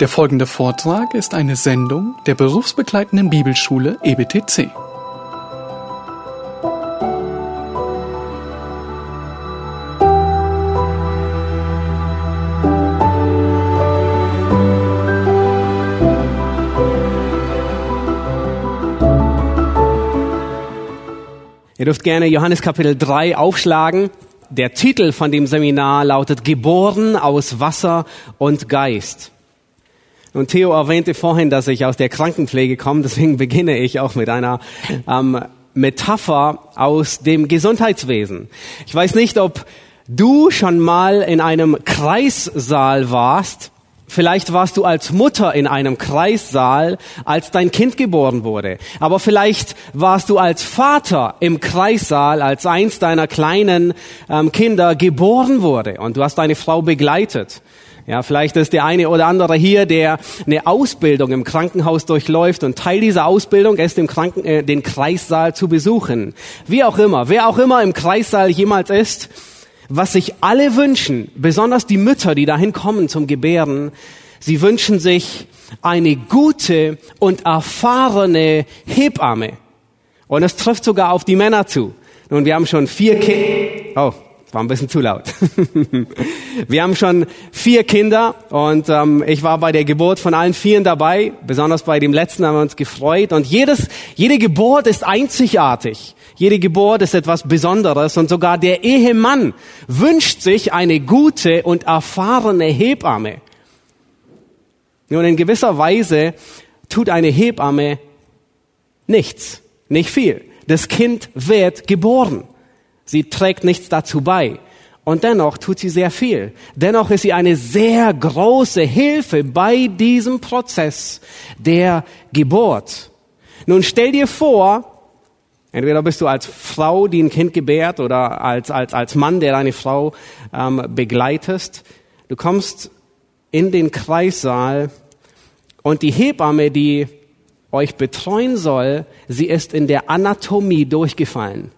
Der folgende Vortrag ist eine Sendung der berufsbegleitenden Bibelschule EBTC. Ihr dürft gerne Johannes Kapitel 3 aufschlagen. Der Titel von dem Seminar lautet Geboren aus Wasser und Geist. Und Theo erwähnte vorhin, dass ich aus der Krankenpflege komme, deswegen beginne ich auch mit einer ähm, Metapher aus dem Gesundheitswesen. Ich weiß nicht, ob du schon mal in einem Kreissaal warst Vielleicht warst du als Mutter in einem Kreissaal, als dein Kind geboren wurde. Aber vielleicht warst du als Vater im Kreissaal, als eins deiner kleinen ähm, Kinder geboren wurde und du hast deine Frau begleitet. Ja, vielleicht ist der eine oder andere hier, der eine Ausbildung im Krankenhaus durchläuft und Teil dieser Ausbildung ist, im Kranken, äh, den Kreissaal zu besuchen. Wie auch immer, wer auch immer im Kreissaal jemals ist, was sich alle wünschen, besonders die Mütter, die dahin kommen zum Gebären, sie wünschen sich eine gute und erfahrene Hebamme. Und es trifft sogar auf die Männer zu. Nun, wir haben schon vier Kinder. Oh, war ein bisschen zu laut. wir haben schon vier Kinder und ähm, ich war bei der Geburt von allen vieren dabei. Besonders bei dem letzten haben wir uns gefreut. Und jedes, jede Geburt ist einzigartig. Jede Geburt ist etwas Besonderes und sogar der Ehemann wünscht sich eine gute und erfahrene Hebamme. Nun, in gewisser Weise tut eine Hebamme nichts, nicht viel. Das Kind wird geboren. Sie trägt nichts dazu bei. Und dennoch tut sie sehr viel. Dennoch ist sie eine sehr große Hilfe bei diesem Prozess der Geburt. Nun stell dir vor, Entweder bist du als Frau, die ein Kind gebärt, oder als, als, als Mann, der deine Frau ähm, begleitest. Du kommst in den Kreissaal und die Hebamme, die euch betreuen soll, sie ist in der Anatomie durchgefallen.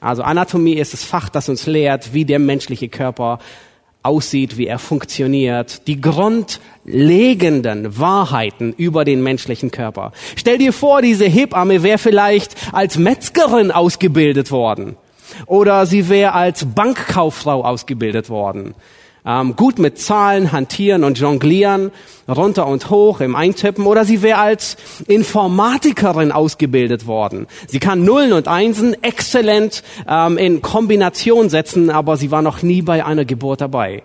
Also Anatomie ist das Fach, das uns lehrt, wie der menschliche Körper aussieht, wie er funktioniert, die grundlegenden Wahrheiten über den menschlichen Körper. Stell dir vor, diese Hebamme wäre vielleicht als Metzgerin ausgebildet worden. Oder sie wäre als Bankkauffrau ausgebildet worden ähm, gut mit Zahlen hantieren und jonglieren, runter und hoch im Eintippen, oder sie wäre als Informatikerin ausgebildet worden. Sie kann Nullen und Einsen exzellent ähm, in Kombination setzen, aber sie war noch nie bei einer Geburt dabei.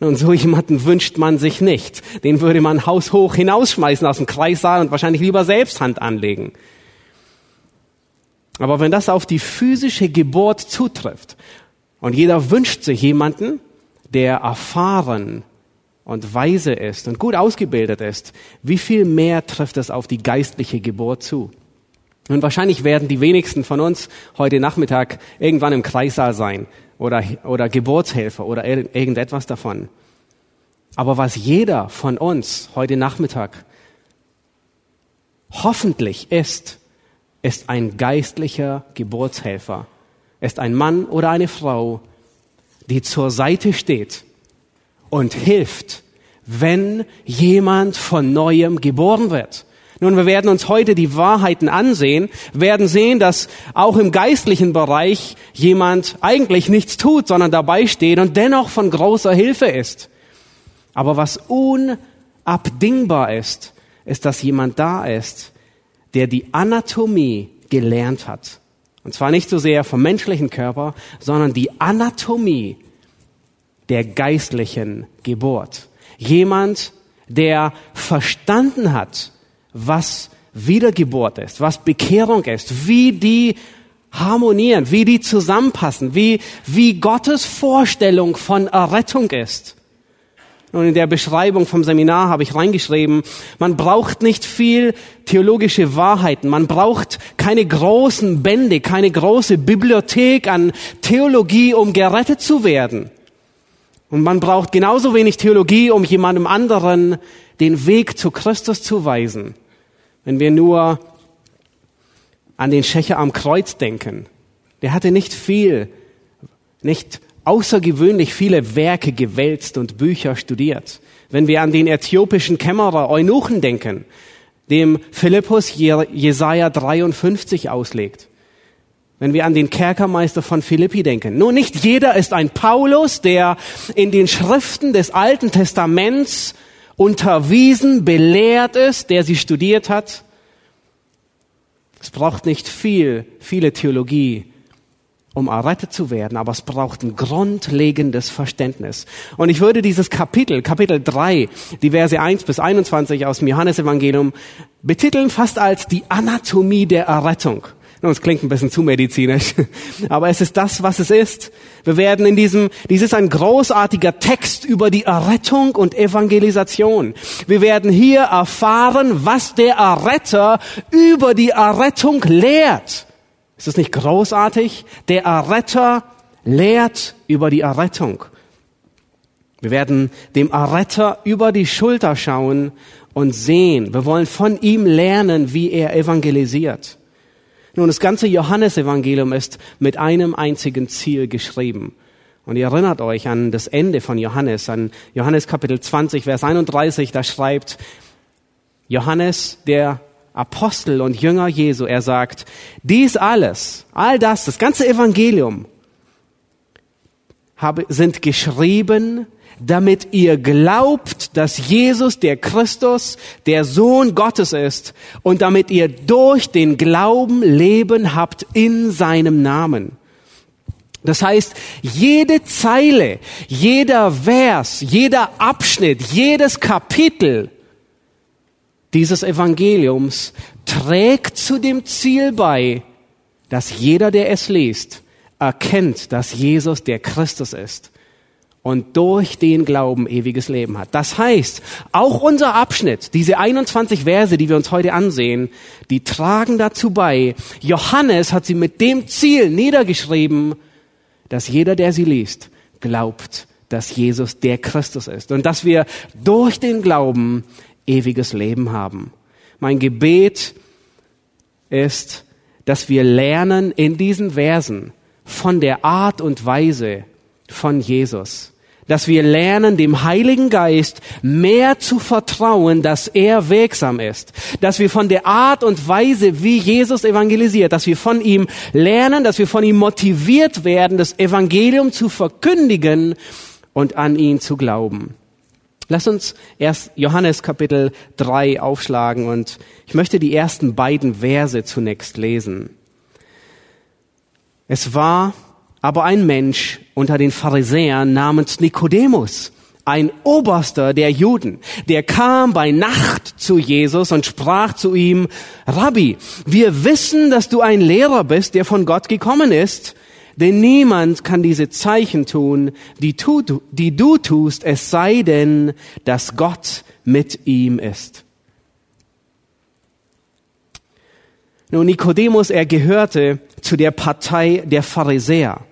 Und so jemanden wünscht man sich nicht. Den würde man haushoch hinausschmeißen aus dem Kreissaal und wahrscheinlich lieber selbst Hand anlegen. Aber wenn das auf die physische Geburt zutrifft und jeder wünscht sich jemanden, der erfahren und weise ist und gut ausgebildet ist, wie viel mehr trifft es auf die geistliche Geburt zu? Und wahrscheinlich werden die wenigsten von uns heute Nachmittag irgendwann im Kreissaal sein oder, oder Geburtshelfer oder irgendetwas davon. Aber was jeder von uns heute Nachmittag hoffentlich ist, ist ein geistlicher Geburtshelfer, ist ein Mann oder eine Frau, die zur Seite steht und hilft, wenn jemand von neuem geboren wird. Nun, wir werden uns heute die Wahrheiten ansehen, werden sehen, dass auch im geistlichen Bereich jemand eigentlich nichts tut, sondern dabei steht und dennoch von großer Hilfe ist. Aber was unabdingbar ist, ist, dass jemand da ist, der die Anatomie gelernt hat. Und zwar nicht so sehr vom menschlichen Körper, sondern die Anatomie der geistlichen Geburt. Jemand, der verstanden hat, was Wiedergeburt ist, was Bekehrung ist, wie die harmonieren, wie die zusammenpassen, wie, wie Gottes Vorstellung von Errettung ist. Und in der Beschreibung vom Seminar habe ich reingeschrieben, man braucht nicht viel theologische Wahrheiten, man braucht keine großen Bände, keine große Bibliothek an Theologie, um gerettet zu werden. Und man braucht genauso wenig Theologie, um jemandem anderen den Weg zu Christus zu weisen. Wenn wir nur an den Schächer am Kreuz denken. Der hatte nicht viel, nicht außergewöhnlich viele Werke gewälzt und Bücher studiert. Wenn wir an den äthiopischen Kämmerer Eunuchen denken, dem Philippus Jesaja 53 auslegt. Wenn wir an den Kerkermeister von Philippi denken. Nun, nicht jeder ist ein Paulus, der in den Schriften des Alten Testaments unterwiesen, belehrt ist, der sie studiert hat. Es braucht nicht viel, viele Theologie, um errettet zu werden, aber es braucht ein grundlegendes Verständnis. Und ich würde dieses Kapitel, Kapitel 3, die Verse 1 bis 21 aus dem Johannesevangelium betiteln fast als die Anatomie der Errettung. Nun, es klingt ein bisschen zu medizinisch, aber es ist das, was es ist. Wir werden in diesem, dies ist ein großartiger Text über die Errettung und Evangelisation. Wir werden hier erfahren, was der Erretter über die Errettung lehrt. Ist das nicht großartig? Der Erretter lehrt über die Errettung. Wir werden dem Erretter über die Schulter schauen und sehen. Wir wollen von ihm lernen, wie er evangelisiert. Nun, das ganze Johannesevangelium ist mit einem einzigen Ziel geschrieben. Und ihr erinnert euch an das Ende von Johannes, an Johannes Kapitel 20, Vers 31, da schreibt Johannes, der Apostel und Jünger Jesu. Er sagt, dies alles, all das, das ganze Evangelium habe, sind geschrieben, damit ihr glaubt, dass Jesus der Christus, der Sohn Gottes ist und damit ihr durch den Glauben Leben habt in seinem Namen. Das heißt, jede Zeile, jeder Vers, jeder Abschnitt, jedes Kapitel dieses Evangeliums trägt zu dem Ziel bei, dass jeder, der es liest, erkennt, dass Jesus der Christus ist und durch den Glauben ewiges Leben hat. Das heißt, auch unser Abschnitt, diese 21 Verse, die wir uns heute ansehen, die tragen dazu bei. Johannes hat sie mit dem Ziel niedergeschrieben, dass jeder, der sie liest, glaubt, dass Jesus der Christus ist und dass wir durch den Glauben ewiges Leben haben. Mein Gebet ist, dass wir lernen in diesen Versen von der Art und Weise von Jesus. Dass wir lernen, dem Heiligen Geist mehr zu vertrauen, dass er wirksam ist. Dass wir von der Art und Weise, wie Jesus evangelisiert, dass wir von ihm lernen, dass wir von ihm motiviert werden, das Evangelium zu verkündigen und an ihn zu glauben. Lass uns erst Johannes Kapitel 3 aufschlagen und ich möchte die ersten beiden Verse zunächst lesen. Es war aber ein Mensch unter den Pharisäern namens Nikodemus, ein Oberster der Juden, der kam bei Nacht zu Jesus und sprach zu ihm, Rabbi, wir wissen, dass du ein Lehrer bist, der von Gott gekommen ist, denn niemand kann diese Zeichen tun, die, tu, die du tust, es sei denn, dass Gott mit ihm ist. Nun, Nikodemus, er gehörte zu der Partei der Pharisäer.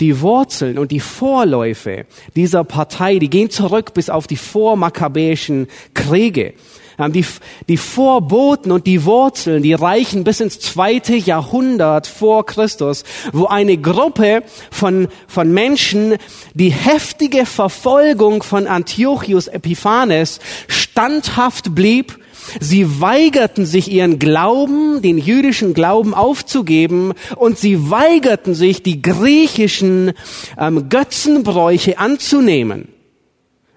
Die Wurzeln und die Vorläufe dieser Partei, die gehen zurück bis auf die vormakkabäischen Kriege. Die, die Vorboten und die Wurzeln, die reichen bis ins zweite Jahrhundert vor Christus, wo eine Gruppe von, von Menschen die heftige Verfolgung von Antiochus Epiphanes standhaft blieb Sie weigerten sich ihren Glauben, den jüdischen Glauben aufzugeben und sie weigerten sich, die griechischen ähm, Götzenbräuche anzunehmen.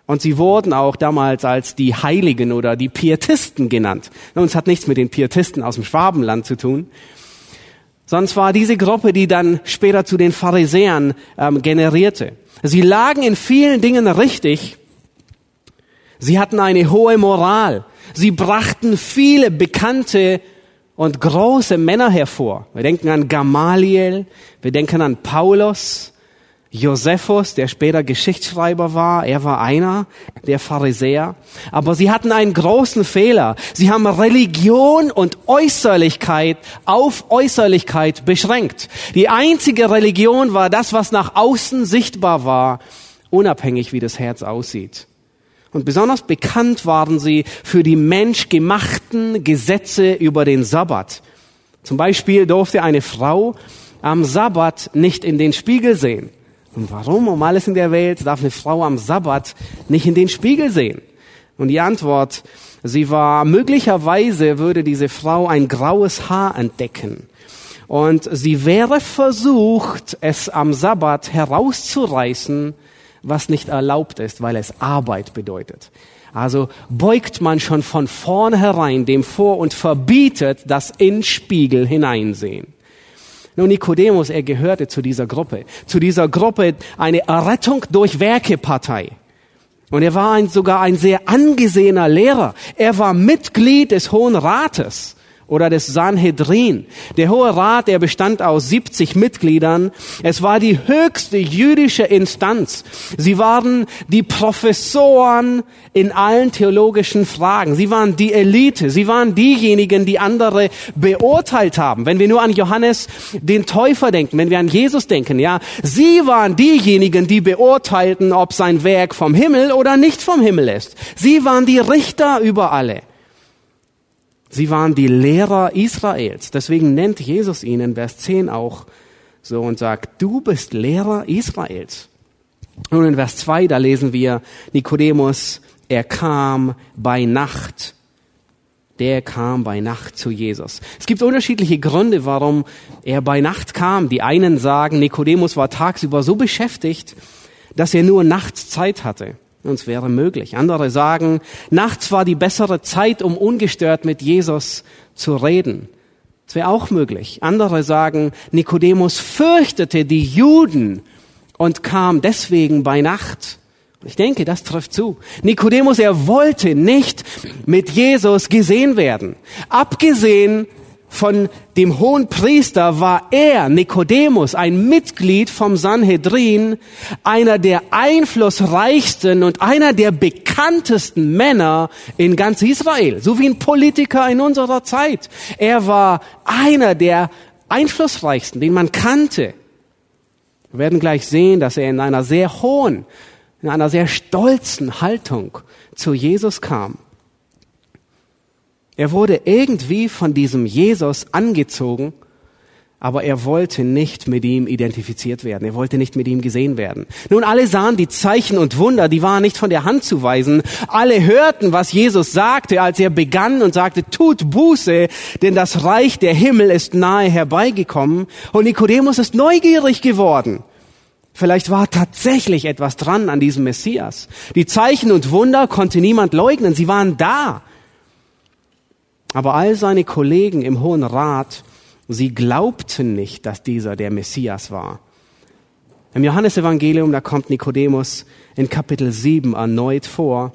Und sie wurden auch damals als die Heiligen oder die Pietisten genannt. Uns hat nichts mit den Pietisten aus dem Schwabenland zu tun. Sonst war diese Gruppe, die dann später zu den Pharisäern ähm, generierte. Sie lagen in vielen Dingen richtig. Sie hatten eine hohe Moral. Sie brachten viele bekannte und große Männer hervor. Wir denken an Gamaliel, wir denken an Paulus, Josephus, der später Geschichtsschreiber war, er war einer der Pharisäer. Aber sie hatten einen großen Fehler. Sie haben Religion und Äußerlichkeit auf Äußerlichkeit beschränkt. Die einzige Religion war das, was nach außen sichtbar war, unabhängig wie das Herz aussieht. Und besonders bekannt waren sie für die menschgemachten Gesetze über den Sabbat. Zum Beispiel durfte eine Frau am Sabbat nicht in den Spiegel sehen. Und warum um alles in der Welt darf eine Frau am Sabbat nicht in den Spiegel sehen? Und die Antwort, sie war möglicherweise würde diese Frau ein graues Haar entdecken. Und sie wäre versucht, es am Sabbat herauszureißen, was nicht erlaubt ist, weil es Arbeit bedeutet. Also beugt man schon von vornherein dem vor und verbietet das in Spiegel hineinsehen. Nun, Nikodemus, er gehörte zu dieser Gruppe. Zu dieser Gruppe eine Errettung durch Werke-Partei. Und er war ein, sogar ein sehr angesehener Lehrer. Er war Mitglied des Hohen Rates oder des Sanhedrin. Der Hohe Rat, der bestand aus 70 Mitgliedern. Es war die höchste jüdische Instanz. Sie waren die Professoren in allen theologischen Fragen. Sie waren die Elite. Sie waren diejenigen, die andere beurteilt haben. Wenn wir nur an Johannes den Täufer denken, wenn wir an Jesus denken, ja, sie waren diejenigen, die beurteilten, ob sein Werk vom Himmel oder nicht vom Himmel ist. Sie waren die Richter über alle. Sie waren die Lehrer Israels. Deswegen nennt Jesus ihnen Vers 10 auch so und sagt, du bist Lehrer Israels. Und in Vers 2, da lesen wir, Nikodemus, er kam bei Nacht. Der kam bei Nacht zu Jesus. Es gibt unterschiedliche Gründe, warum er bei Nacht kam. Die einen sagen, Nikodemus war tagsüber so beschäftigt, dass er nur nachts Zeit hatte. Uns wäre möglich. Andere sagen, nachts war die bessere Zeit, um ungestört mit Jesus zu reden. Das wäre auch möglich. Andere sagen, Nikodemus fürchtete die Juden und kam deswegen bei Nacht. Ich denke, das trifft zu. Nikodemus, er wollte nicht mit Jesus gesehen werden. Abgesehen von dem hohen Priester war er, Nikodemus, ein Mitglied vom Sanhedrin, einer der einflussreichsten und einer der bekanntesten Männer in ganz Israel, so wie ein Politiker in unserer Zeit. Er war einer der einflussreichsten, den man kannte. Wir werden gleich sehen, dass er in einer sehr hohen, in einer sehr stolzen Haltung zu Jesus kam. Er wurde irgendwie von diesem Jesus angezogen, aber er wollte nicht mit ihm identifiziert werden. Er wollte nicht mit ihm gesehen werden. Nun, alle sahen die Zeichen und Wunder, die waren nicht von der Hand zu weisen. Alle hörten, was Jesus sagte, als er begann und sagte, tut Buße, denn das Reich der Himmel ist nahe herbeigekommen. Und Nikodemus ist neugierig geworden. Vielleicht war tatsächlich etwas dran an diesem Messias. Die Zeichen und Wunder konnte niemand leugnen. Sie waren da. Aber all seine Kollegen im Hohen Rat, sie glaubten nicht, dass dieser der Messias war. Im Johannesevangelium, da kommt Nikodemus in Kapitel 7 erneut vor.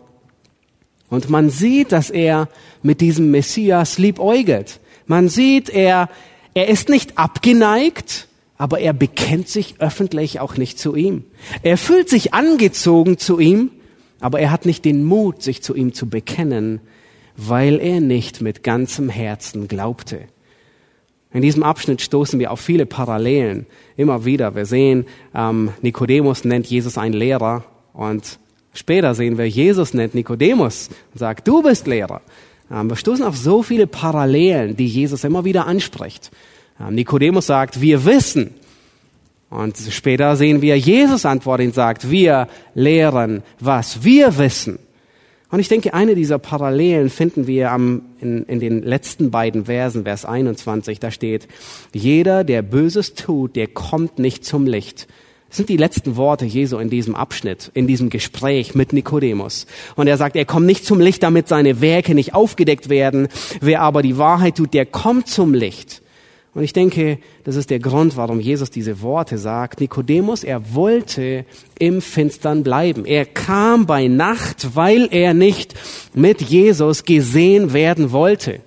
Und man sieht, dass er mit diesem Messias liebäugelt. Man sieht, er, er ist nicht abgeneigt, aber er bekennt sich öffentlich auch nicht zu ihm. Er fühlt sich angezogen zu ihm, aber er hat nicht den Mut, sich zu ihm zu bekennen, weil er nicht mit ganzem Herzen glaubte. In diesem Abschnitt stoßen wir auf viele Parallelen. Immer wieder. Wir sehen, ähm, Nikodemus nennt Jesus einen Lehrer und später sehen wir, Jesus nennt Nikodemus und sagt, du bist Lehrer. Ähm, wir stoßen auf so viele Parallelen, die Jesus immer wieder anspricht. Ähm, Nikodemus sagt, wir wissen. Und später sehen wir, Jesus antwortet und sagt, wir lehren, was wir wissen. Und ich denke, eine dieser Parallelen finden wir am, in, in den letzten beiden Versen, Vers 21, da steht, jeder, der Böses tut, der kommt nicht zum Licht. Das sind die letzten Worte Jesu in diesem Abschnitt, in diesem Gespräch mit Nikodemus. Und er sagt, er kommt nicht zum Licht, damit seine Werke nicht aufgedeckt werden. Wer aber die Wahrheit tut, der kommt zum Licht. Und ich denke, das ist der Grund, warum Jesus diese Worte sagt. Nikodemus, er wollte im Finstern bleiben. Er kam bei Nacht, weil er nicht mit Jesus gesehen werden wollte.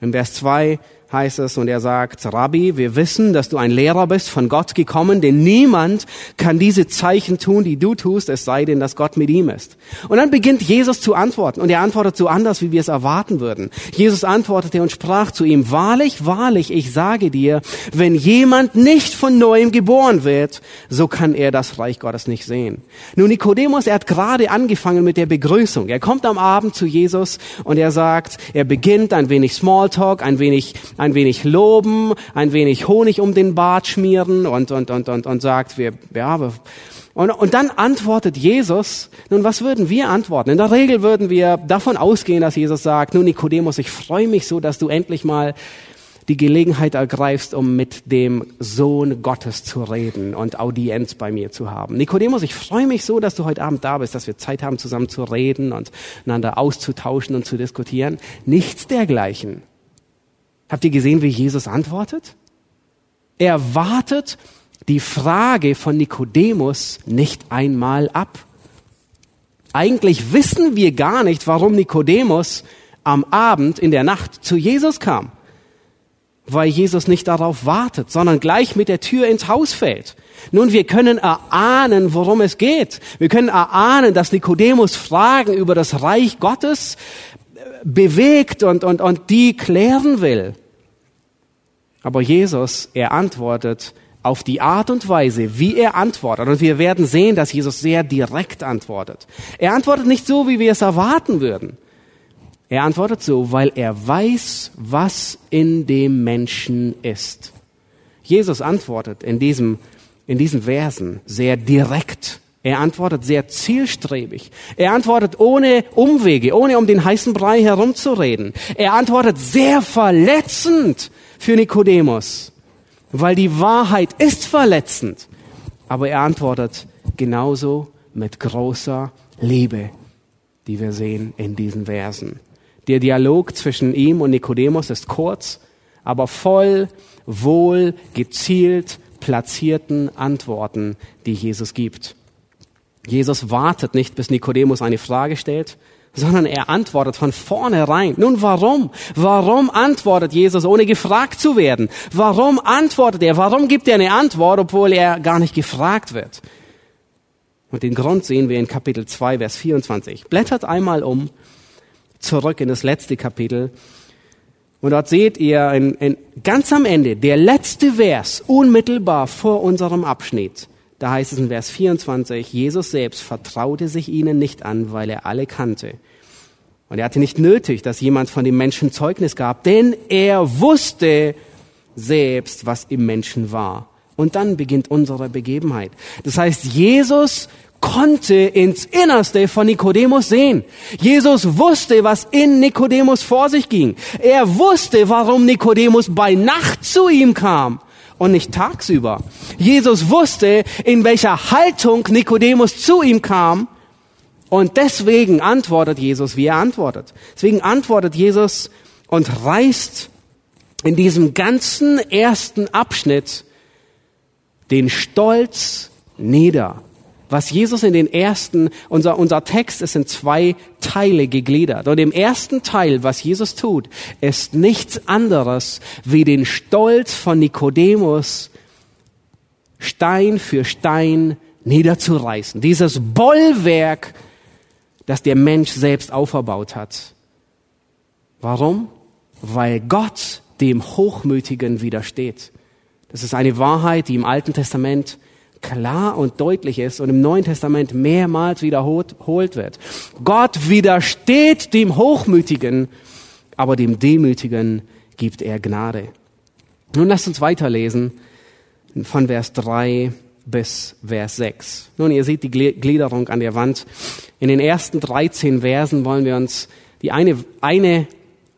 In Vers 2 heißt es, und er sagt, Rabbi, wir wissen, dass du ein Lehrer bist, von Gott gekommen, denn niemand kann diese Zeichen tun, die du tust, es sei denn, dass Gott mit ihm ist. Und dann beginnt Jesus zu antworten, und er antwortet so anders, wie wir es erwarten würden. Jesus antwortete und sprach zu ihm, wahrlich, wahrlich, ich sage dir, wenn jemand nicht von neuem geboren wird, so kann er das Reich Gottes nicht sehen. Nun, Nikodemus, er hat gerade angefangen mit der Begrüßung. Er kommt am Abend zu Jesus und er sagt, er beginnt ein wenig Smalltalk, ein wenig ein wenig loben, ein wenig Honig um den Bart schmieren und, und, und, und, und sagt, wir, ja, wir, und, und dann antwortet Jesus, nun was würden wir antworten? In der Regel würden wir davon ausgehen, dass Jesus sagt, nun Nikodemus, ich freue mich so, dass du endlich mal die Gelegenheit ergreifst, um mit dem Sohn Gottes zu reden und Audienz bei mir zu haben. Nikodemus, ich freue mich so, dass du heute Abend da bist, dass wir Zeit haben, zusammen zu reden und einander auszutauschen und zu diskutieren. Nichts dergleichen. Habt ihr gesehen, wie Jesus antwortet? Er wartet die Frage von Nikodemus nicht einmal ab. Eigentlich wissen wir gar nicht, warum Nikodemus am Abend in der Nacht zu Jesus kam weil Jesus nicht darauf wartet, sondern gleich mit der Tür ins Haus fällt. Nun, wir können erahnen, worum es geht. Wir können erahnen, dass Nikodemus Fragen über das Reich Gottes bewegt und, und, und die klären will. Aber Jesus, er antwortet auf die Art und Weise, wie er antwortet. Und wir werden sehen, dass Jesus sehr direkt antwortet. Er antwortet nicht so, wie wir es erwarten würden. Er antwortet so, weil er weiß, was in dem Menschen ist. Jesus antwortet in diesem, in diesen Versen sehr direkt. Er antwortet sehr zielstrebig. Er antwortet ohne Umwege, ohne um den heißen Brei herumzureden. Er antwortet sehr verletzend für Nikodemus, weil die Wahrheit ist verletzend. Aber er antwortet genauso mit großer Liebe, die wir sehen in diesen Versen. Der Dialog zwischen ihm und Nikodemus ist kurz, aber voll wohl gezielt platzierten Antworten, die Jesus gibt. Jesus wartet nicht, bis Nikodemus eine Frage stellt, sondern er antwortet von vornherein. Nun warum? Warum antwortet Jesus, ohne gefragt zu werden? Warum antwortet er? Warum gibt er eine Antwort, obwohl er gar nicht gefragt wird? Und den Grund sehen wir in Kapitel 2, Vers 24. Blättert einmal um zurück in das letzte Kapitel. Und dort seht ihr in, in, ganz am Ende, der letzte Vers, unmittelbar vor unserem Abschnitt. Da heißt es in Vers 24, Jesus selbst vertraute sich ihnen nicht an, weil er alle kannte. Und er hatte nicht nötig, dass jemand von dem Menschen Zeugnis gab, denn er wusste selbst, was im Menschen war. Und dann beginnt unsere Begebenheit. Das heißt, Jesus konnte ins Innerste von Nikodemus sehen. Jesus wusste, was in Nikodemus vor sich ging. Er wusste, warum Nikodemus bei Nacht zu ihm kam und nicht tagsüber. Jesus wusste, in welcher Haltung Nikodemus zu ihm kam. Und deswegen antwortet Jesus, wie er antwortet. Deswegen antwortet Jesus und reißt in diesem ganzen ersten Abschnitt den Stolz nieder was Jesus in den ersten, unser, unser Text ist in zwei Teile gegliedert. Und im ersten Teil, was Jesus tut, ist nichts anderes wie den Stolz von Nikodemus Stein für Stein niederzureißen. Dieses Bollwerk, das der Mensch selbst auferbaut hat. Warum? Weil Gott dem Hochmütigen widersteht. Das ist eine Wahrheit, die im Alten Testament klar und deutlich ist und im Neuen Testament mehrmals wiederholt wird. Gott widersteht dem Hochmütigen, aber dem Demütigen gibt er Gnade. Nun lasst uns weiterlesen von Vers 3 bis Vers 6. Nun, ihr seht die Gliederung an der Wand. In den ersten 13 Versen wollen wir uns die eine, eine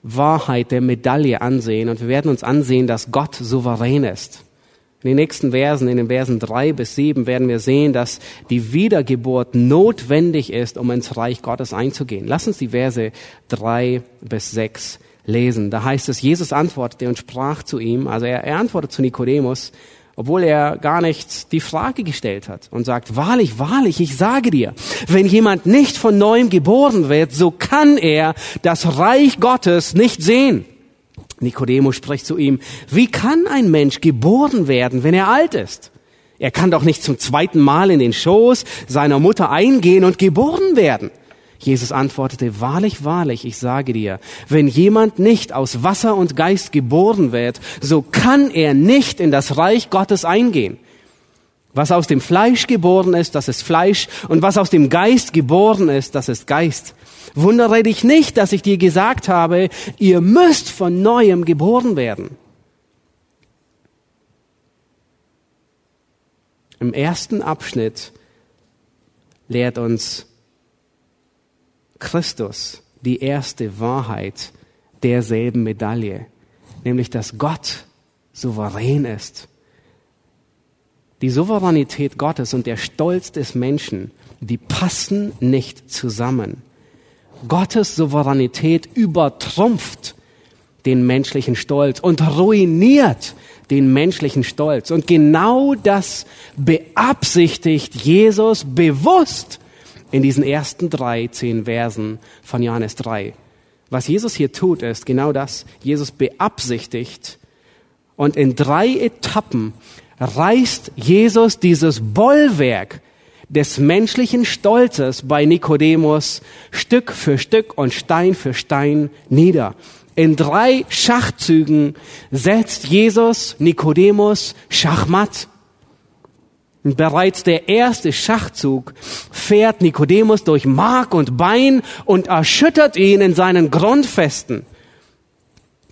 Wahrheit der Medaille ansehen und wir werden uns ansehen, dass Gott souverän ist. In den nächsten Versen, in den Versen drei bis sieben, werden wir sehen, dass die Wiedergeburt notwendig ist, um ins Reich Gottes einzugehen. Lass uns die Verse drei bis sechs lesen. Da heißt es, Jesus antwortete und sprach zu ihm, also er, er antwortet zu Nikodemus, obwohl er gar nicht die Frage gestellt hat und sagt, wahrlich, wahrlich, ich sage dir, wenn jemand nicht von neuem geboren wird, so kann er das Reich Gottes nicht sehen. Nikodemus spricht zu ihm, wie kann ein Mensch geboren werden, wenn er alt ist? Er kann doch nicht zum zweiten Mal in den Schoß seiner Mutter eingehen und geboren werden. Jesus antwortete, wahrlich, wahrlich, ich sage dir, wenn jemand nicht aus Wasser und Geist geboren wird, so kann er nicht in das Reich Gottes eingehen. Was aus dem Fleisch geboren ist, das ist Fleisch, und was aus dem Geist geboren ist, das ist Geist. Wundere dich nicht, dass ich dir gesagt habe, ihr müsst von neuem geboren werden. Im ersten Abschnitt lehrt uns Christus die erste Wahrheit derselben Medaille, nämlich dass Gott souverän ist. Die Souveränität Gottes und der Stolz des Menschen, die passen nicht zusammen. Gottes Souveränität übertrumpft den menschlichen Stolz und ruiniert den menschlichen Stolz. Und genau das beabsichtigt Jesus bewusst in diesen ersten drei, zehn Versen von Johannes 3. Was Jesus hier tut, ist genau das. Jesus beabsichtigt und in drei Etappen reißt Jesus dieses Bollwerk des menschlichen Stolzes bei Nikodemus Stück für Stück und Stein für Stein nieder. In drei Schachzügen setzt Jesus Nikodemus Schachmatt. Bereits der erste Schachzug fährt Nikodemus durch Mark und Bein und erschüttert ihn in seinen Grundfesten.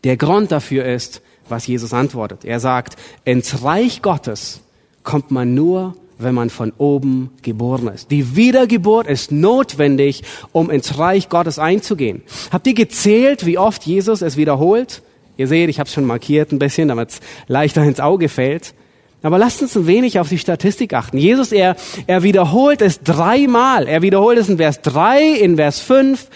Der Grund dafür ist, was Jesus antwortet. Er sagt, ins Reich Gottes kommt man nur wenn man von oben geboren ist. Die Wiedergeburt ist notwendig, um ins Reich Gottes einzugehen. Habt ihr gezählt, wie oft Jesus es wiederholt? Ihr seht, ich habe es schon markiert ein bisschen, damit es leichter ins Auge fällt. Aber lasst uns ein wenig auf die Statistik achten. Jesus, er, er wiederholt es dreimal. Er wiederholt es in Vers 3, in Vers 5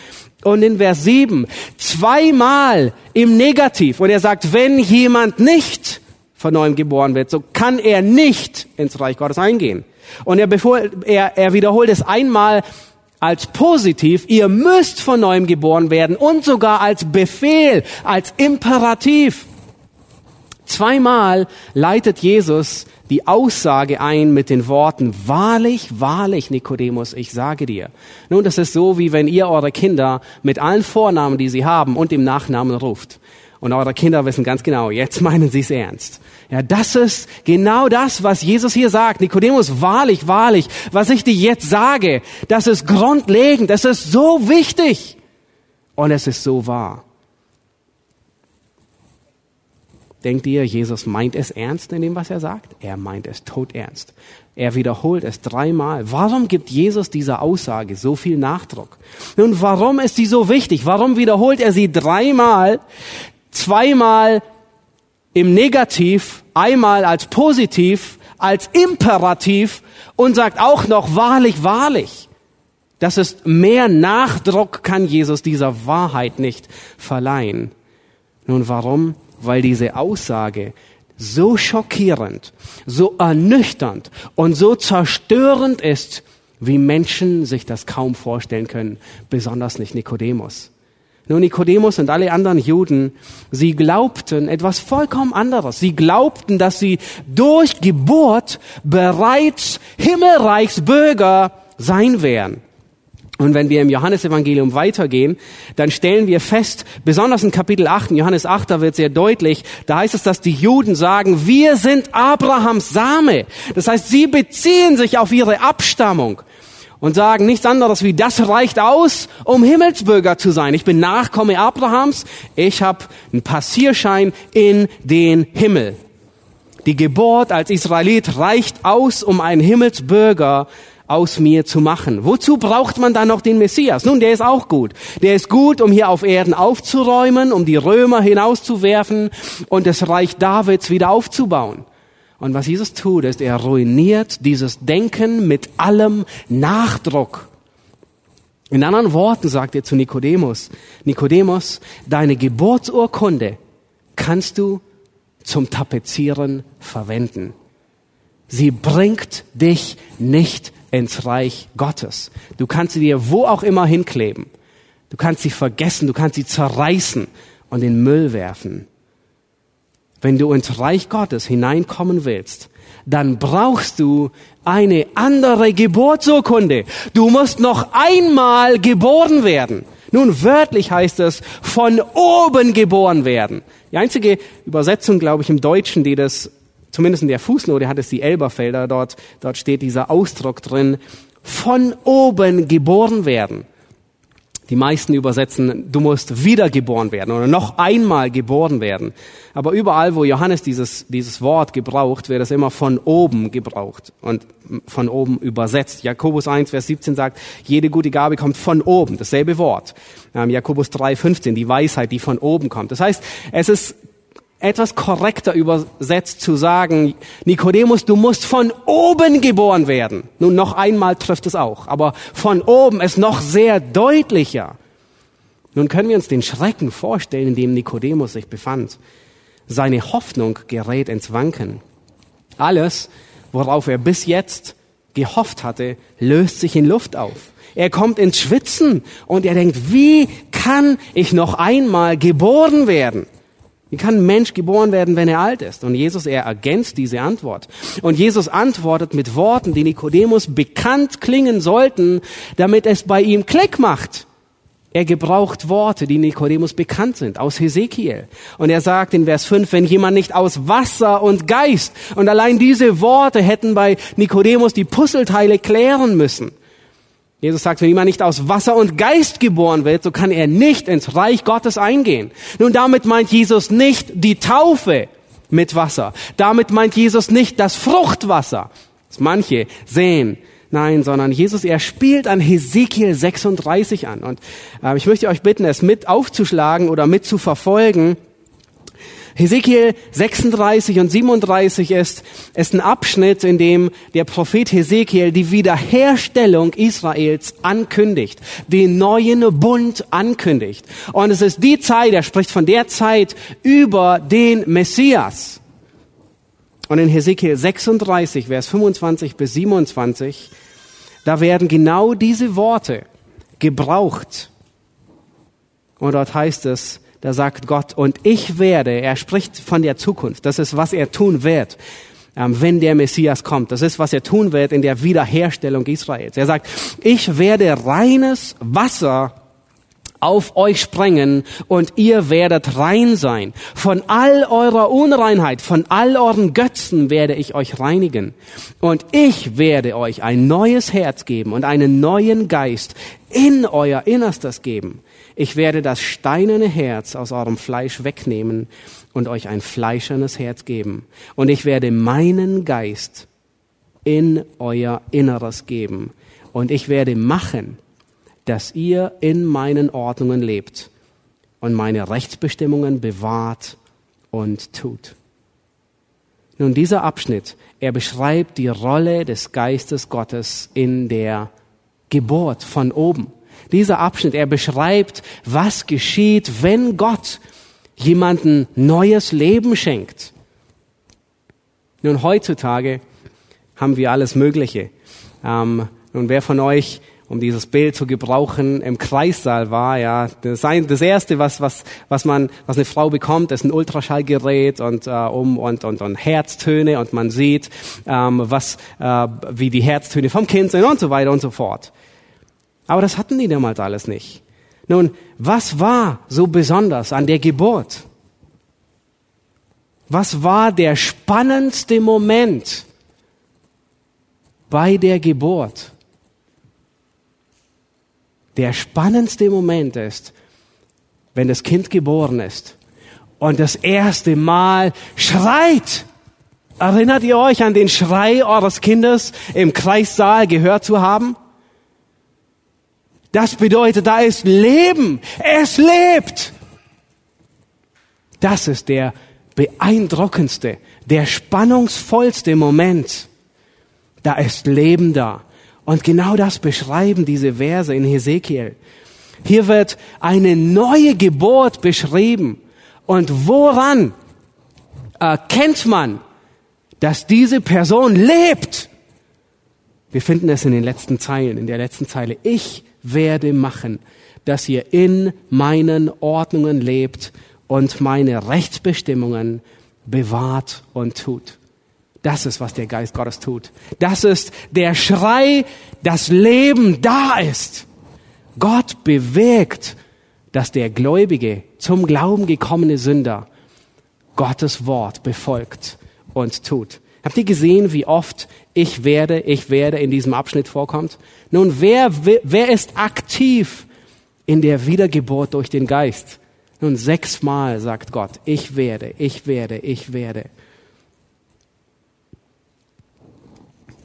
und in Vers 7. Zweimal im Negativ. Und er sagt, wenn jemand nicht von neuem geboren wird, so kann er nicht ins Reich Gottes eingehen. Und er, bevor, er, er wiederholt es einmal als positiv, ihr müsst von neuem geboren werden und sogar als Befehl, als Imperativ. Zweimal leitet Jesus die Aussage ein mit den Worten, wahrlich, wahrlich, Nikodemus, ich sage dir. Nun, das ist so, wie wenn ihr eure Kinder mit allen Vornamen, die sie haben, und dem Nachnamen ruft. Und eure Kinder wissen ganz genau, jetzt meinen sie es ernst. Ja, das ist genau das, was Jesus hier sagt. Nikodemus, wahrlich, wahrlich, was ich dir jetzt sage, das ist grundlegend, das ist so wichtig. Und es ist so wahr. Denkt ihr, Jesus meint es ernst in dem, was er sagt? Er meint es todernst. Er wiederholt es dreimal. Warum gibt Jesus dieser Aussage so viel Nachdruck? Nun, warum ist sie so wichtig? Warum wiederholt er sie dreimal? Zweimal im Negativ, einmal als Positiv, als Imperativ und sagt auch noch wahrlich, wahrlich. Das ist mehr Nachdruck kann Jesus dieser Wahrheit nicht verleihen. Nun warum? Weil diese Aussage so schockierend, so ernüchternd und so zerstörend ist, wie Menschen sich das kaum vorstellen können, besonders nicht Nikodemus. Nur Nikodemus und alle anderen Juden, sie glaubten etwas vollkommen anderes. Sie glaubten, dass sie durch Geburt bereits Himmelreichsbürger sein wären. Und wenn wir im Johannesevangelium weitergehen, dann stellen wir fest, besonders in Kapitel 8, in Johannes 8, da wird sehr deutlich, da heißt es, dass die Juden sagen, wir sind Abrahams Same. Das heißt, sie beziehen sich auf ihre Abstammung und sagen nichts anderes wie, das reicht aus, um Himmelsbürger zu sein. Ich bin Nachkomme Abrahams, ich habe einen Passierschein in den Himmel. Die Geburt als Israelit reicht aus, um einen Himmelsbürger aus mir zu machen. Wozu braucht man dann noch den Messias? Nun, der ist auch gut. Der ist gut, um hier auf Erden aufzuräumen, um die Römer hinauszuwerfen und das Reich Davids wieder aufzubauen. Und was Jesus tut, ist, er ruiniert dieses Denken mit allem Nachdruck. In anderen Worten sagt er zu Nikodemus, Nikodemus, deine Geburtsurkunde kannst du zum Tapezieren verwenden. Sie bringt dich nicht ins Reich Gottes. Du kannst sie dir wo auch immer hinkleben. Du kannst sie vergessen, du kannst sie zerreißen und in Müll werfen. Wenn du ins Reich Gottes hineinkommen willst, dann brauchst du eine andere Geburtsurkunde. Du musst noch einmal geboren werden. Nun, wörtlich heißt es, von oben geboren werden. Die einzige Übersetzung, glaube ich, im Deutschen, die das, zumindest in der Fußnote hat es die Elberfelder, dort, dort steht dieser Ausdruck drin, von oben geboren werden. Die meisten übersetzen, du musst wiedergeboren werden oder noch einmal geboren werden. Aber überall, wo Johannes dieses, dieses Wort gebraucht, wird es immer von oben gebraucht und von oben übersetzt. Jakobus 1, Vers 17 sagt, jede gute Gabe kommt von oben, dasselbe Wort. Ähm, Jakobus 3, 15, die Weisheit, die von oben kommt. Das heißt, es ist etwas korrekter übersetzt zu sagen, Nikodemus, du musst von oben geboren werden. Nun, noch einmal trifft es auch, aber von oben ist noch sehr deutlicher. Nun können wir uns den Schrecken vorstellen, in dem Nikodemus sich befand. Seine Hoffnung gerät ins Wanken. Alles, worauf er bis jetzt gehofft hatte, löst sich in Luft auf. Er kommt ins Schwitzen und er denkt, wie kann ich noch einmal geboren werden? Wie kann ein Mensch geboren werden, wenn er alt ist? Und Jesus, er ergänzt diese Antwort. Und Jesus antwortet mit Worten, die Nikodemus bekannt klingen sollten, damit es bei ihm Klick macht. Er gebraucht Worte, die Nikodemus bekannt sind, aus Hesekiel. Und er sagt in Vers 5, wenn jemand nicht aus Wasser und Geist, und allein diese Worte hätten bei Nikodemus die Puzzleteile klären müssen. Jesus sagt, wenn jemand nicht aus Wasser und Geist geboren wird, so kann er nicht ins Reich Gottes eingehen. Nun, damit meint Jesus nicht die Taufe mit Wasser. Damit meint Jesus nicht das Fruchtwasser, das manche sehen. Nein, sondern Jesus, er spielt an Hesekiel 36 an. Und äh, ich möchte euch bitten, es mit aufzuschlagen oder mit zu verfolgen. Hesekiel 36 und 37 ist, ist ein Abschnitt, in dem der Prophet Hesekiel die Wiederherstellung Israels ankündigt, den neuen Bund ankündigt. Und es ist die Zeit, er spricht von der Zeit über den Messias. Und in Hesekiel 36, Vers 25 bis 27, da werden genau diese Worte gebraucht. Und dort heißt es, da sagt Gott, und ich werde, er spricht von der Zukunft, das ist, was er tun wird, ähm, wenn der Messias kommt. Das ist, was er tun wird in der Wiederherstellung Israels. Er sagt, ich werde reines Wasser auf euch sprengen und ihr werdet rein sein. Von all eurer Unreinheit, von all euren Götzen werde ich euch reinigen. Und ich werde euch ein neues Herz geben und einen neuen Geist in euer Innerstes geben ich werde das steinerne Herz aus eurem Fleisch wegnehmen und euch ein fleischernes Herz geben. Und ich werde meinen Geist in euer Inneres geben. Und ich werde machen, dass ihr in meinen Ordnungen lebt und meine Rechtsbestimmungen bewahrt und tut. Nun, dieser Abschnitt, er beschreibt die Rolle des Geistes Gottes in der Geburt von oben. Dieser Abschnitt, er beschreibt, was geschieht, wenn Gott jemanden neues Leben schenkt. Nun, heutzutage haben wir alles Mögliche. Ähm, und wer von euch, um dieses Bild zu gebrauchen, im Kreissaal war, ja, das, das erste, was, was, was man, was eine Frau bekommt, ist ein Ultraschallgerät und, äh, um, und, und, und Herztöne und man sieht, ähm, was, äh, wie die Herztöne vom Kind sind und so weiter und so fort. Aber das hatten die damals alles nicht. Nun, was war so besonders an der Geburt? Was war der spannendste Moment bei der Geburt? Der spannendste Moment ist, wenn das Kind geboren ist und das erste Mal schreit. Erinnert ihr euch an den Schrei eures Kindes im Kreissaal gehört zu haben? Das bedeutet, da ist Leben. Es lebt. Das ist der beeindruckendste, der spannungsvollste Moment. Da ist Leben da. Und genau das beschreiben diese Verse in Hesekiel. Hier wird eine neue Geburt beschrieben. Und woran erkennt man, dass diese Person lebt? Wir finden es in den letzten Zeilen, in der letzten Zeile. Ich werde machen, dass ihr in meinen Ordnungen lebt und meine Rechtsbestimmungen bewahrt und tut. Das ist, was der Geist Gottes tut. Das ist der Schrei, dass Leben da ist. Gott bewegt, dass der Gläubige, zum Glauben gekommene Sünder Gottes Wort befolgt und tut. Habt ihr gesehen, wie oft ich werde, ich werde in diesem Abschnitt vorkommt? Nun, wer, wer ist aktiv in der Wiedergeburt durch den Geist. Nun sechsmal sagt Gott, ich werde, ich werde, ich werde.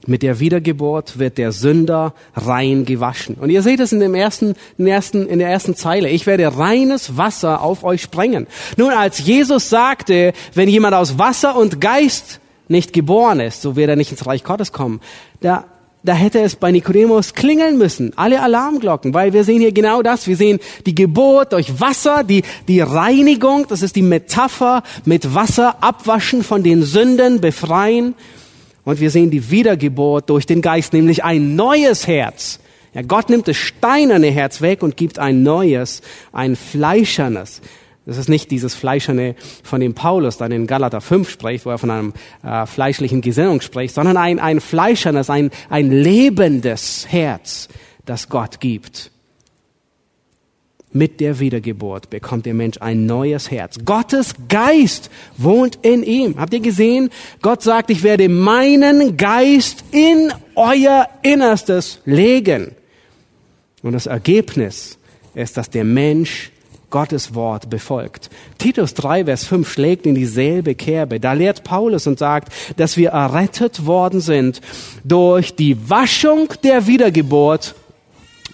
Mit der Wiedergeburt wird der Sünder rein gewaschen. Und ihr seht es in, dem ersten, in, der ersten, in der ersten Zeile. Ich werde reines Wasser auf euch sprengen. Nun, als Jesus sagte, wenn jemand aus Wasser und Geist nicht geboren ist, so wird er nicht ins Reich Gottes kommen, da, da hätte es bei Nikodemus klingeln müssen. Alle Alarmglocken, weil wir sehen hier genau das. Wir sehen die Geburt durch Wasser, die, die Reinigung, das ist die Metapher mit Wasser abwaschen von den Sünden, befreien. Und wir sehen die Wiedergeburt durch den Geist, nämlich ein neues Herz. Ja, Gott nimmt das steinerne Herz weg und gibt ein neues, ein fleischernes. Das ist nicht dieses Fleischerne, von dem Paulus dann in Galater 5 spricht, wo er von einem äh, fleischlichen Gesinnung spricht, sondern ein, ein fleischernes, ein, ein lebendes Herz, das Gott gibt. Mit der Wiedergeburt bekommt der Mensch ein neues Herz. Gottes Geist wohnt in ihm. Habt ihr gesehen? Gott sagt, ich werde meinen Geist in euer Innerstes legen. Und das Ergebnis ist, dass der Mensch Gottes Wort befolgt. Titus 3, Vers 5 schlägt in dieselbe Kerbe. Da lehrt Paulus und sagt, dass wir errettet worden sind durch die Waschung der Wiedergeburt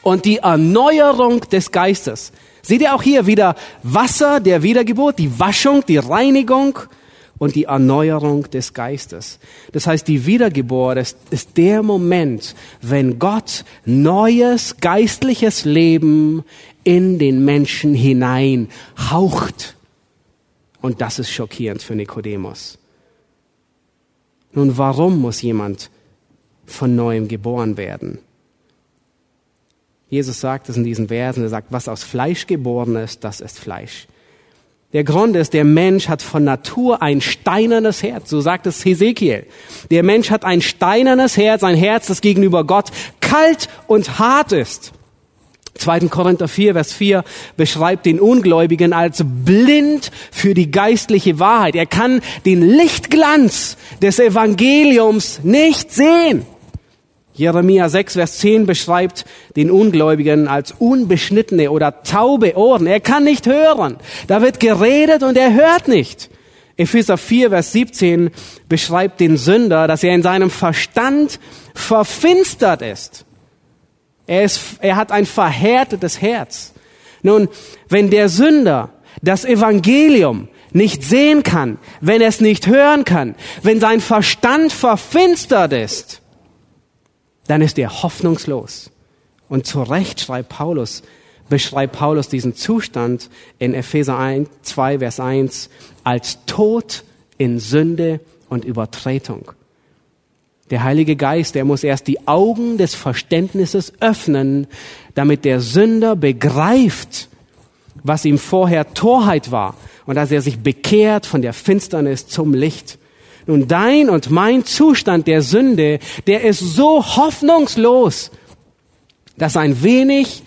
und die Erneuerung des Geistes. Seht ihr auch hier wieder Wasser der Wiedergeburt, die Waschung, die Reinigung und die Erneuerung des Geistes. Das heißt, die Wiedergeburt ist, ist der Moment, wenn Gott neues geistliches Leben in den Menschen hinein haucht. Und das ist schockierend für Nikodemus. Nun, warum muss jemand von neuem geboren werden? Jesus sagt es in diesen Versen, er sagt, was aus Fleisch geboren ist, das ist Fleisch. Der Grund ist, der Mensch hat von Natur ein steinernes Herz, so sagt es Hesekiel. Der Mensch hat ein steinernes Herz, ein Herz, das gegenüber Gott kalt und hart ist. 2. Korinther 4, Vers 4 beschreibt den Ungläubigen als blind für die geistliche Wahrheit. Er kann den Lichtglanz des Evangeliums nicht sehen. Jeremia 6, Vers 10 beschreibt den Ungläubigen als unbeschnittene oder taube Ohren. Er kann nicht hören. Da wird geredet und er hört nicht. Epheser 4, Vers 17 beschreibt den Sünder, dass er in seinem Verstand verfinstert ist. Er, ist, er hat ein verhärtetes Herz. Nun, wenn der Sünder das Evangelium nicht sehen kann, wenn er es nicht hören kann, wenn sein Verstand verfinstert ist, dann ist er hoffnungslos. Und zu Recht schreibt Paulus, beschreibt Paulus diesen Zustand in Epheser 1, 2, Vers 1 als Tod in Sünde und Übertretung. Der Heilige Geist, der muss erst die Augen des Verständnisses öffnen, damit der Sünder begreift, was ihm vorher Torheit war und dass er sich bekehrt von der Finsternis zum Licht. Nun, dein und mein Zustand der Sünde, der ist so hoffnungslos, dass ein wenig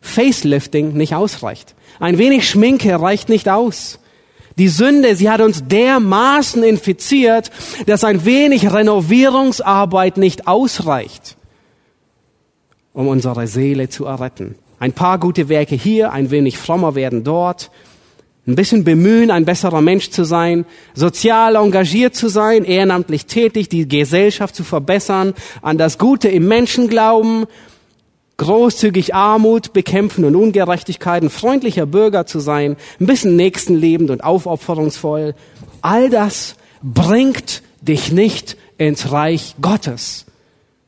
Facelifting nicht ausreicht. Ein wenig Schminke reicht nicht aus. Die Sünde, sie hat uns dermaßen infiziert, dass ein wenig Renovierungsarbeit nicht ausreicht, um unsere Seele zu erretten. Ein paar gute Werke hier, ein wenig frommer werden dort, ein bisschen bemühen, ein besserer Mensch zu sein, sozial engagiert zu sein, ehrenamtlich tätig, die Gesellschaft zu verbessern, an das Gute im Menschen glauben, großzügig Armut bekämpfen und Ungerechtigkeiten, freundlicher Bürger zu sein, ein bisschen nächstenlebend und aufopferungsvoll. All das bringt dich nicht ins Reich Gottes.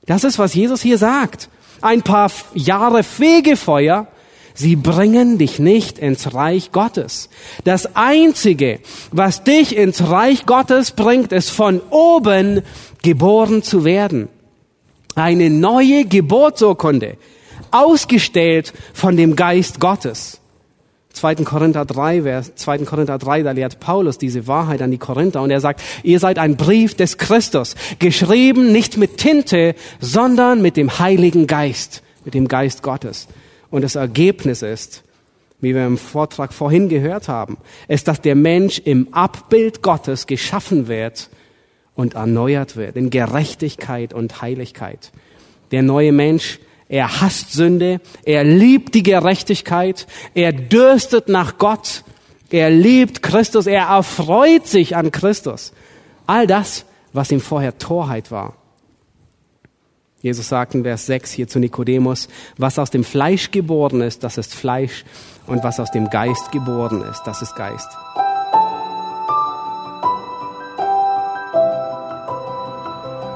Das ist, was Jesus hier sagt. Ein paar Jahre Fegefeuer Sie bringen dich nicht ins Reich Gottes. Das Einzige, was dich ins Reich Gottes bringt, ist von oben geboren zu werden. Eine neue Geburtsurkunde, ausgestellt von dem Geist Gottes. 2. Korinther 3, Vers, 2. Korinther 3, da lehrt Paulus diese Wahrheit an die Korinther und er sagt, ihr seid ein Brief des Christus, geschrieben nicht mit Tinte, sondern mit dem Heiligen Geist, mit dem Geist Gottes. Und das Ergebnis ist, wie wir im Vortrag vorhin gehört haben, ist, dass der Mensch im Abbild Gottes geschaffen wird und erneuert wird in Gerechtigkeit und Heiligkeit. Der neue Mensch, er hasst Sünde, er liebt die Gerechtigkeit, er dürstet nach Gott, er liebt Christus, er erfreut sich an Christus. All das, was ihm vorher Torheit war. Jesus sagt in Vers 6 hier zu Nikodemus, was aus dem Fleisch geboren ist, das ist Fleisch, und was aus dem Geist geboren ist, das ist Geist.